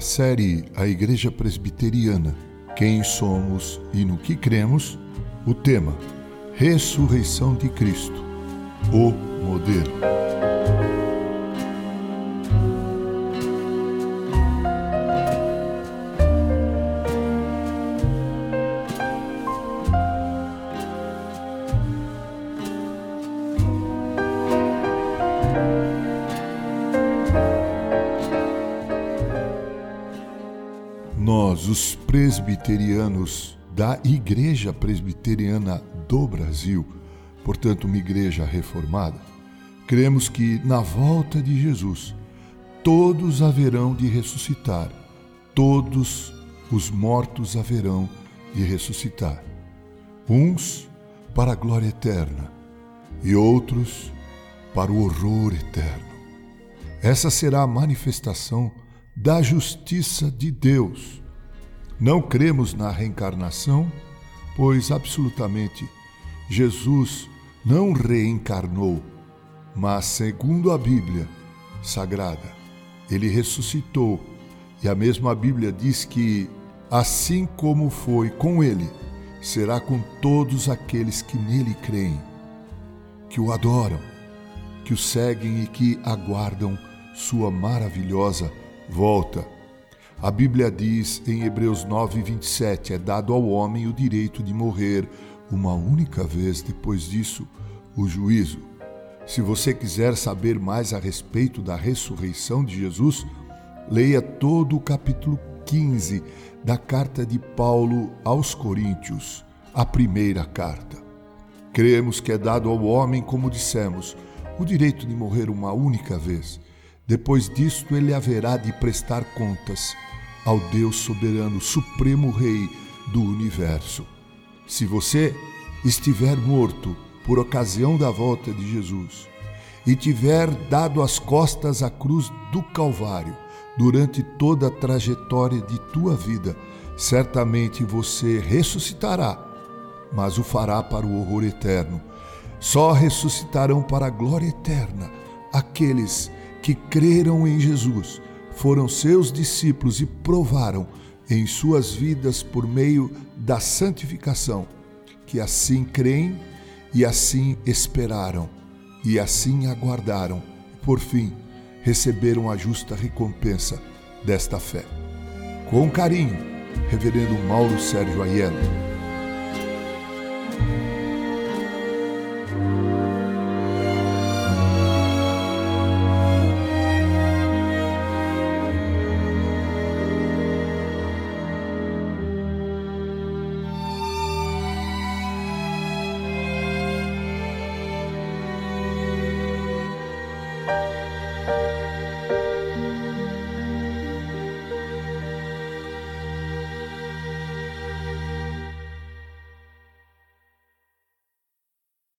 série A Igreja Presbiteriana, Quem Somos e no que Cremos, o tema Ressurreição de Cristo, o Modelo. Nós, os presbiterianos da Igreja Presbiteriana do Brasil, portanto, uma igreja reformada, cremos que na volta de Jesus todos haverão de ressuscitar, todos os mortos haverão de ressuscitar. Uns para a glória eterna e outros para o horror eterno. Essa será a manifestação da justiça de Deus. Não cremos na reencarnação, pois absolutamente Jesus não reencarnou, mas, segundo a Bíblia Sagrada, ele ressuscitou. E a mesma Bíblia diz que, assim como foi com ele, será com todos aqueles que nele creem, que o adoram, que o seguem e que aguardam sua maravilhosa volta. A Bíblia diz em Hebreus 9, 27: é dado ao homem o direito de morrer uma única vez, depois disso, o juízo. Se você quiser saber mais a respeito da ressurreição de Jesus, leia todo o capítulo 15 da carta de Paulo aos Coríntios, a primeira carta. Cremos que é dado ao homem, como dissemos, o direito de morrer uma única vez. Depois disto, ele haverá de prestar contas ao Deus soberano, supremo Rei do universo. Se você estiver morto por ocasião da volta de Jesus e tiver dado as costas à cruz do Calvário durante toda a trajetória de tua vida, certamente você ressuscitará, mas o fará para o horror eterno. Só ressuscitarão para a glória eterna aqueles que creram em Jesus, foram seus discípulos e provaram em suas vidas por meio da santificação, que assim creem e assim esperaram e assim aguardaram, por fim receberam a justa recompensa desta fé. Com carinho, Reverendo Mauro Sérgio Aiello